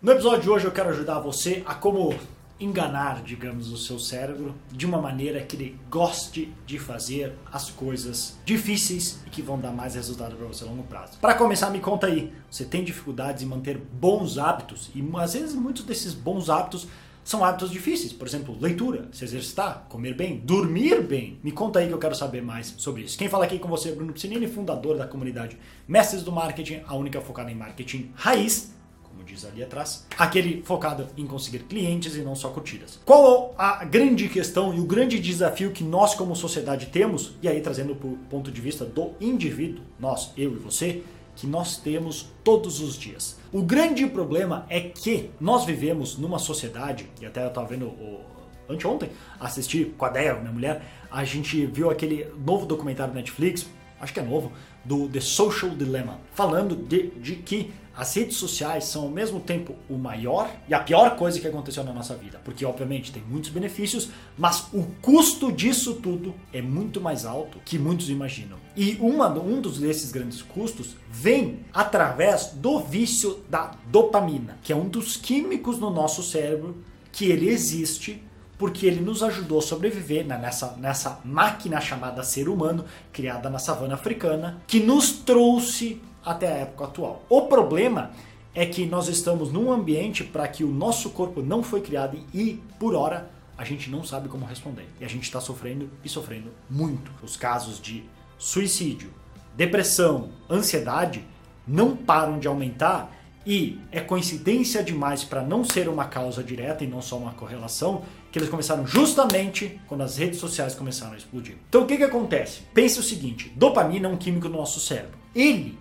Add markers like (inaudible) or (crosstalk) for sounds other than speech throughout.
No episódio de hoje eu quero ajudar você a como enganar, digamos, o seu cérebro de uma maneira que ele goste de fazer as coisas difíceis e que vão dar mais resultado para você a longo prazo. Para começar, me conta aí, você tem dificuldades em manter bons hábitos e às vezes muitos desses bons hábitos são hábitos difíceis, por exemplo, leitura, se exercitar, comer bem, dormir bem. Me conta aí que eu quero saber mais sobre isso. Quem fala aqui com você é Bruno Piscinini, fundador da comunidade Mestres do Marketing, a única focada em marketing raiz diz ali atrás, aquele focado em conseguir clientes e não só curtidas. Qual a grande questão e o grande desafio que nós como sociedade temos, e aí trazendo para o ponto de vista do indivíduo, nós, eu e você, que nós temos todos os dias. O grande problema é que nós vivemos numa sociedade, e até eu estava vendo o, anteontem, assisti com a Deia, minha mulher, a gente viu aquele novo documentário Netflix, acho que é novo, do The Social Dilemma, falando de, de que as redes sociais são ao mesmo tempo o maior e a pior coisa que aconteceu na nossa vida, porque obviamente tem muitos benefícios, mas o custo disso tudo é muito mais alto que muitos imaginam. E uma, um dos desses grandes custos vem através do vício da dopamina, que é um dos químicos no nosso cérebro que ele existe porque ele nos ajudou a sobreviver nessa, nessa máquina chamada ser humano, criada na savana africana, que nos trouxe até a época atual. O problema é que nós estamos num ambiente para que o nosso corpo não foi criado e, por hora, a gente não sabe como responder. E a gente está sofrendo e sofrendo muito. Os casos de suicídio, depressão, ansiedade não param de aumentar e é coincidência demais para não ser uma causa direta e não só uma correlação que eles começaram justamente quando as redes sociais começaram a explodir. Então o que, que acontece? Pense o seguinte: dopamina é um químico no nosso cérebro. Ele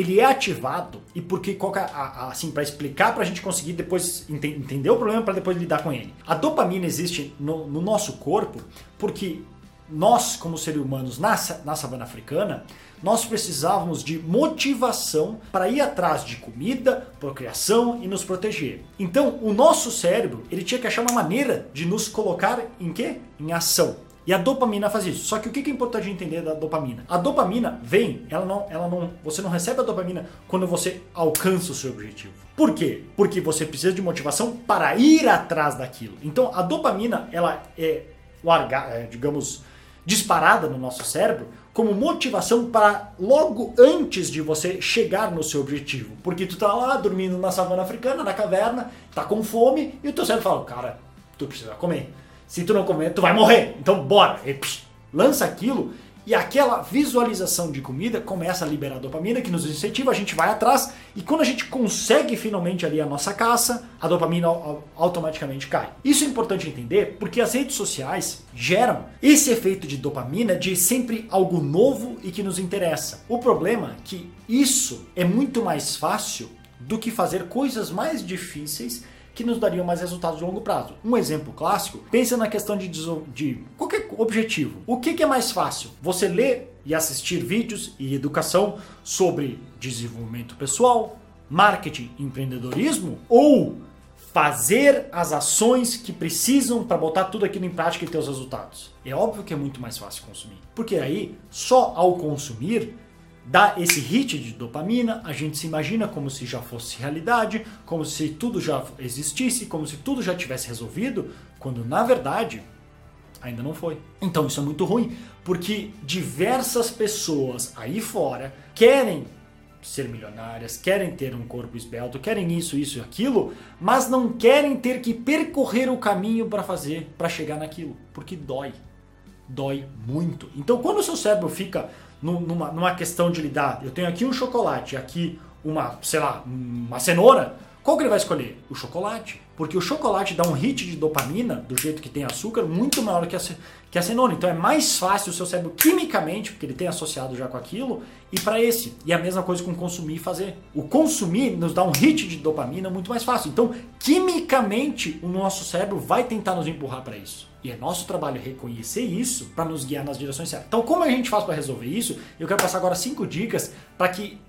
ele é ativado e porque é assim para explicar para a gente conseguir depois ent entender o problema para depois lidar com ele. A dopamina existe no, no nosso corpo porque nós, como seres humanos na, na savana africana, nós precisávamos de motivação para ir atrás de comida, procriação e nos proteger. Então, o nosso cérebro, ele tinha que achar uma maneira de nos colocar em quê? Em ação. E a dopamina faz isso. Só que o que é importante entender da dopamina? A dopamina vem, ela não, ela não, você não recebe a dopamina quando você alcança o seu objetivo. Por quê? Porque você precisa de motivação para ir atrás daquilo. Então a dopamina, ela é larga, é, digamos, disparada no nosso cérebro como motivação para logo antes de você chegar no seu objetivo. Porque tu tá lá dormindo na savana africana, na caverna, tá com fome e o teu cérebro fala, cara, tu precisa comer. Se tu não comer, tu vai morrer. Então bora. E, psh, lança aquilo e aquela visualização de comida começa a liberar dopamina que nos incentiva, a gente vai atrás e quando a gente consegue finalmente ali a nossa caça, a dopamina automaticamente cai. Isso é importante entender porque as redes sociais geram esse efeito de dopamina de sempre algo novo e que nos interessa. O problema é que isso é muito mais fácil do que fazer coisas mais difíceis que nos dariam mais resultados de longo prazo. Um exemplo clássico, pensa na questão de, de qualquer objetivo. O que, que é mais fácil? Você ler e assistir vídeos e educação sobre desenvolvimento pessoal, marketing, empreendedorismo ou fazer as ações que precisam para botar tudo aquilo em prática e ter os resultados. É óbvio que é muito mais fácil consumir, porque aí só ao consumir dá esse hit de dopamina, a gente se imagina como se já fosse realidade, como se tudo já existisse, como se tudo já tivesse resolvido, quando na verdade ainda não foi. Então isso é muito ruim, porque diversas pessoas aí fora querem ser milionárias, querem ter um corpo esbelto, querem isso, isso e aquilo, mas não querem ter que percorrer o caminho para fazer, para chegar naquilo, porque dói. Dói muito. Então quando o seu cérebro fica numa, numa questão de lidar, eu tenho aqui um chocolate, aqui uma, sei lá, uma cenoura, qual que ele vai escolher? O chocolate. Porque o chocolate dá um hit de dopamina, do jeito que tem açúcar, muito maior que a, que a cenoura. Então é mais fácil o seu cérebro quimicamente, porque ele tem associado já com aquilo, ir para esse. E a mesma coisa com consumir e fazer. O consumir nos dá um hit de dopamina muito mais fácil. Então, quimicamente, o nosso cérebro vai tentar nos empurrar para isso. E é nosso trabalho reconhecer isso para nos guiar nas direções certas. Então, como a gente faz para resolver isso? Eu quero passar agora cinco dicas para que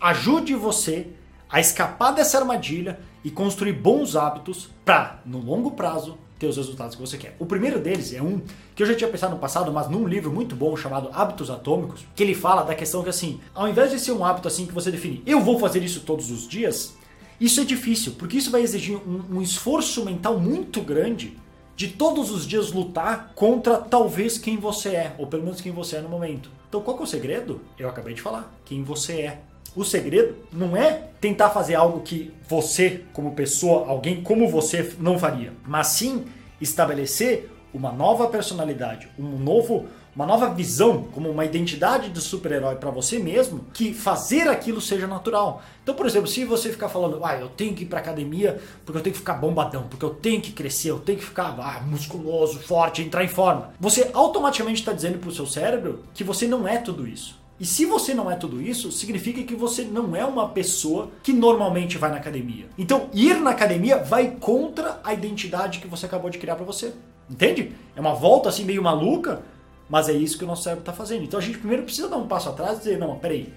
ajude você a escapar dessa armadilha e construir bons hábitos para, no longo prazo, ter os resultados que você quer. O primeiro deles é um que eu já tinha pensado no passado, mas num livro muito bom chamado Hábitos Atômicos, que ele fala da questão que assim, ao invés de ser um hábito assim que você define, eu vou fazer isso todos os dias, Isso é difícil, porque isso vai exigir um, um esforço mental muito grande de todos os dias lutar contra talvez quem você é, ou pelo menos quem você é no momento. Então qual é o segredo? Eu acabei de falar, quem você é. O segredo não é tentar fazer algo que você, como pessoa, alguém como você não faria, mas sim estabelecer uma nova personalidade, um novo, uma nova visão, como uma identidade de super-herói para você mesmo, que fazer aquilo seja natural. Então, por exemplo, se você ficar falando, ah, eu tenho que ir para academia porque eu tenho que ficar bombadão, porque eu tenho que crescer, eu tenho que ficar ah, musculoso, forte, entrar em forma, você automaticamente está dizendo para o seu cérebro que você não é tudo isso. E se você não é tudo isso, significa que você não é uma pessoa que normalmente vai na academia. Então, ir na academia vai contra a identidade que você acabou de criar para você. Entende? É uma volta assim meio maluca, mas é isso que o nosso cérebro está fazendo. Então a gente primeiro precisa dar um passo atrás e dizer: não, peraí,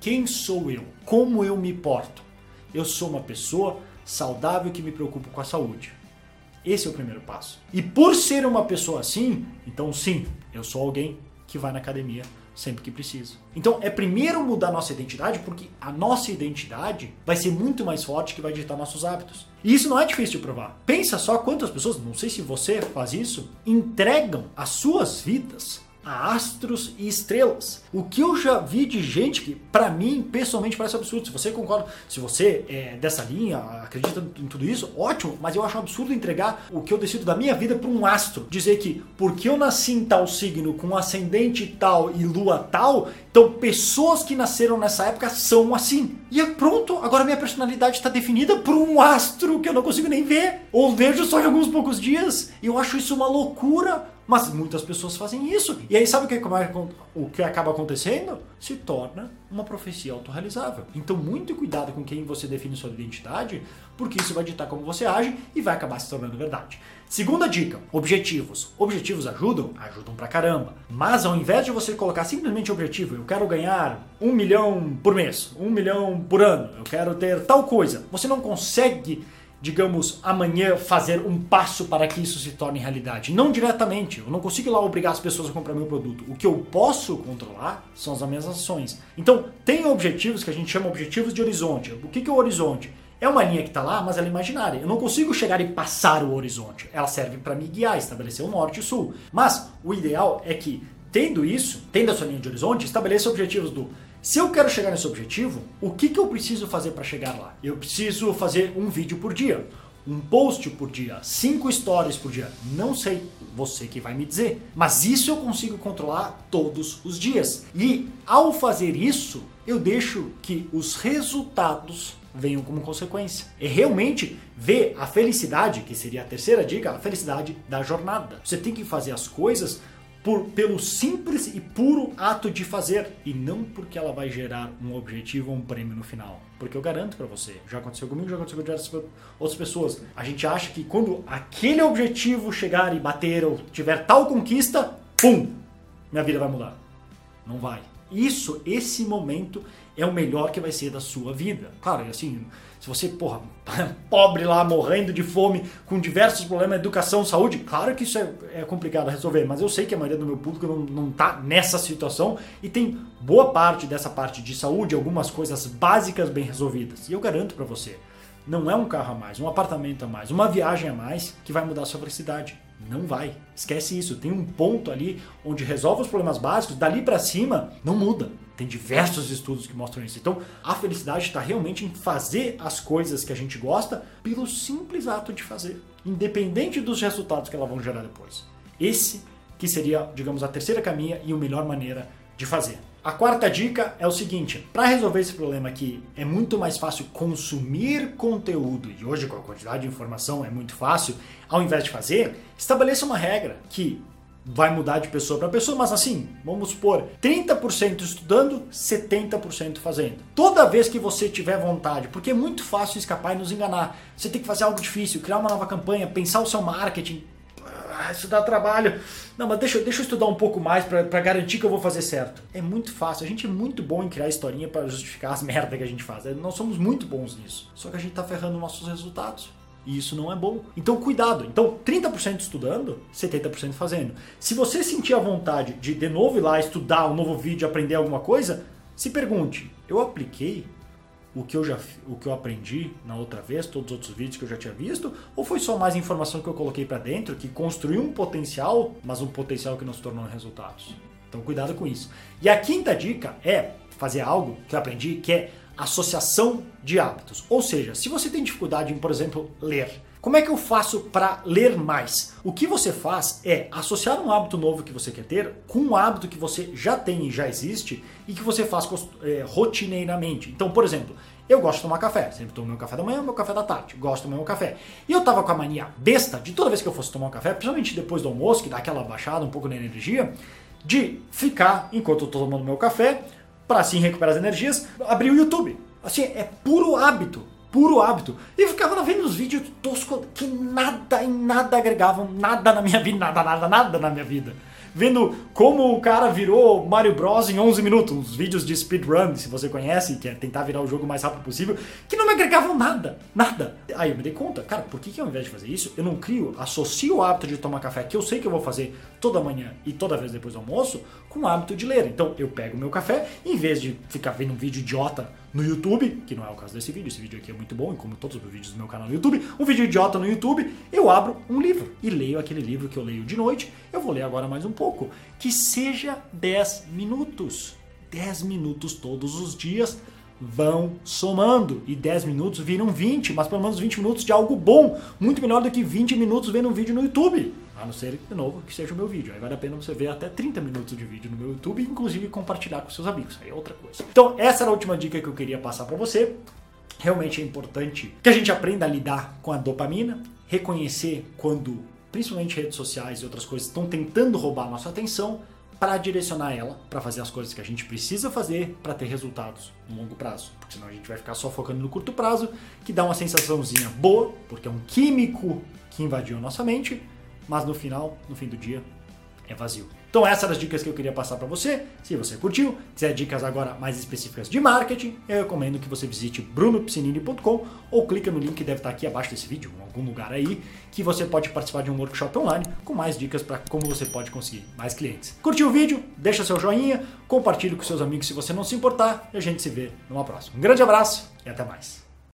quem sou eu? Como eu me porto? Eu sou uma pessoa saudável que me preocupa com a saúde. Esse é o primeiro passo. E por ser uma pessoa assim, então sim, eu sou alguém que vai na academia sempre que precisa. Então é primeiro mudar nossa identidade, porque a nossa identidade vai ser muito mais forte que vai ditar nossos hábitos. E isso não é difícil de provar. Pensa só quantas pessoas, não sei se você faz isso, entregam as suas vidas a astros e estrelas. O que eu já vi de gente que, para mim, pessoalmente parece absurdo. Se você concorda, se você é dessa linha, acredita em tudo isso, ótimo, mas eu acho um absurdo entregar o que eu decido da minha vida para um astro. Dizer que porque eu nasci em tal signo, com ascendente tal e lua tal, então pessoas que nasceram nessa época são assim. E é pronto, agora minha personalidade está definida por um astro que eu não consigo nem ver, ou vejo só em alguns poucos dias. Eu acho isso uma loucura mas muitas pessoas fazem isso. E aí sabe o que, o que acaba acontecendo? Se torna uma profecia autorrealizável. Então muito cuidado com quem você define sua identidade, porque isso vai ditar como você age e vai acabar se tornando verdade. Segunda dica, objetivos. Objetivos ajudam? Ajudam pra caramba. Mas ao invés de você colocar simplesmente objetivo, eu quero ganhar um milhão por mês, um milhão por ano, eu quero ter tal coisa, você não consegue digamos, amanhã fazer um passo para que isso se torne realidade. Não diretamente, eu não consigo lá obrigar as pessoas a comprar meu produto. O que eu posso controlar são as minhas ações. Então, tem objetivos que a gente chama objetivos de horizonte. O que é o horizonte? É uma linha que está lá, mas ela é imaginária. Eu não consigo chegar e passar o horizonte. Ela serve para me guiar, estabelecer o norte e o sul. Mas o ideal é que, tendo isso, tendo a sua linha de horizonte, estabeleça objetivos do se eu quero chegar nesse objetivo, o que, que eu preciso fazer para chegar lá? Eu preciso fazer um vídeo por dia, um post por dia, cinco stories por dia. Não sei, você que vai me dizer. Mas isso eu consigo controlar todos os dias. E ao fazer isso, eu deixo que os resultados venham como consequência. É realmente ver a felicidade, que seria a terceira dica, a felicidade da jornada. Você tem que fazer as coisas por, pelo simples e puro ato de fazer e não porque ela vai gerar um objetivo ou um prêmio no final. Porque eu garanto para você, já aconteceu comigo, já aconteceu com outras pessoas. A gente acha que quando aquele objetivo chegar e bater ou tiver tal conquista, pum, minha vida vai mudar. Não vai. Isso, esse momento é o melhor que vai ser da sua vida. Claro, assim, se você, porra, (laughs) pobre lá, morrendo de fome, com diversos problemas, educação, saúde, claro que isso é, é complicado a resolver, mas eu sei que a maioria do meu público não, não tá nessa situação e tem boa parte dessa parte de saúde, algumas coisas básicas bem resolvidas. E eu garanto para você, não é um carro a mais, um apartamento a mais, uma viagem a mais que vai mudar a sua felicidade. Não vai. Esquece isso. Tem um ponto ali onde resolve os problemas básicos, dali para cima não muda. Tem diversos estudos que mostram isso. Então, a felicidade está realmente em fazer as coisas que a gente gosta pelo simples ato de fazer, independente dos resultados que elas vão gerar depois. Esse que seria, digamos, a terceira caminha e a melhor maneira de fazer. A quarta dica é o seguinte: para resolver esse problema aqui, é muito mais fácil consumir conteúdo, e hoje com a quantidade de informação é muito fácil, ao invés de fazer, estabeleça uma regra que vai mudar de pessoa para pessoa, mas assim, vamos supor, 30% estudando, 70% fazendo. Toda vez que você tiver vontade, porque é muito fácil escapar e nos enganar, você tem que fazer algo difícil, criar uma nova campanha, pensar o seu marketing, ah, isso dá trabalho. Não, mas deixa, deixa eu estudar um pouco mais para garantir que eu vou fazer certo. É muito fácil. A gente é muito bom em criar historinha para justificar as (laughs) merdas que a gente faz. Nós somos muito bons nisso. Só que a gente tá ferrando nossos resultados. E isso não é bom. Então, cuidado. Então, 30% estudando, 70% fazendo. Se você sentir a vontade de de novo ir lá estudar um novo vídeo, aprender alguma coisa, se pergunte: eu apliquei o que eu já o que eu aprendi na outra vez, todos os outros vídeos que eu já tinha visto, ou foi só mais informação que eu coloquei para dentro que construiu um potencial, mas um potencial que não se tornou resultados. Então cuidado com isso. E a quinta dica é fazer algo que eu aprendi que é associação de hábitos. Ou seja, se você tem dificuldade em, por exemplo, ler, como é que eu faço para ler mais? O que você faz é associar um hábito novo que você quer ter com um hábito que você já tem e já existe e que você faz é, rotineiramente. Então, por exemplo, eu gosto de tomar café. Sempre tomo meu café da manhã, meu café da tarde. Gosto do meu café. E eu tava com a mania besta de toda vez que eu fosse tomar um café, principalmente depois do almoço, que dá aquela baixada um pouco na energia, de ficar, enquanto eu tô tomando meu café, para assim recuperar as energias, abrir o YouTube. Assim, é puro hábito puro hábito. E ficava vendo os vídeos toscos que nada em nada agregavam, nada na minha vida, nada, nada, nada na minha vida. Vendo como o cara virou Mario Bros em 11 minutos, uns vídeos de speedrun, se você conhece, que é tentar virar o jogo o mais rápido possível, que não me agregavam nada, nada. Aí eu me dei conta, cara, por que, que ao invés de fazer isso, eu não crio, associo o hábito de tomar café, que eu sei que eu vou fazer toda manhã e toda vez depois do almoço, com o hábito de ler. Então eu pego meu café, em vez de ficar vendo um vídeo idiota no YouTube, que não é o caso desse vídeo, esse vídeo aqui é muito bom, como todos os vídeos do meu canal no YouTube, um vídeo idiota no YouTube, eu abro um livro e leio aquele livro que eu leio de noite. Eu vou ler agora mais um pouco. Que seja 10 minutos. 10 minutos todos os dias vão somando e 10 minutos viram 20, mas pelo menos 20 minutos de algo bom, muito melhor do que 20 minutos vendo um vídeo no YouTube. A não ser, de novo, que seja o meu vídeo. Aí vale a pena você ver até 30 minutos de vídeo no meu YouTube inclusive compartilhar com seus amigos. Aí é outra coisa. Então, essa era a última dica que eu queria passar para você. Realmente é importante que a gente aprenda a lidar com a dopamina, reconhecer quando, principalmente redes sociais e outras coisas, estão tentando roubar a nossa atenção para direcionar ela para fazer as coisas que a gente precisa fazer para ter resultados no longo prazo. Porque senão a gente vai ficar só focando no curto prazo, que dá uma sensaçãozinha boa, porque é um químico que invadiu a nossa mente, mas no final, no fim do dia, é vazio. Então essas eram as dicas que eu queria passar para você. Se você curtiu, quiser dicas agora mais específicas de marketing, eu recomendo que você visite brunopsinini.com ou clique no link que deve estar aqui abaixo desse vídeo, em algum lugar aí, que você pode participar de um workshop online com mais dicas para como você pode conseguir mais clientes. Curtiu o vídeo? Deixa seu joinha, compartilhe com seus amigos se você não se importar e a gente se vê numa próxima. Um grande abraço e até mais.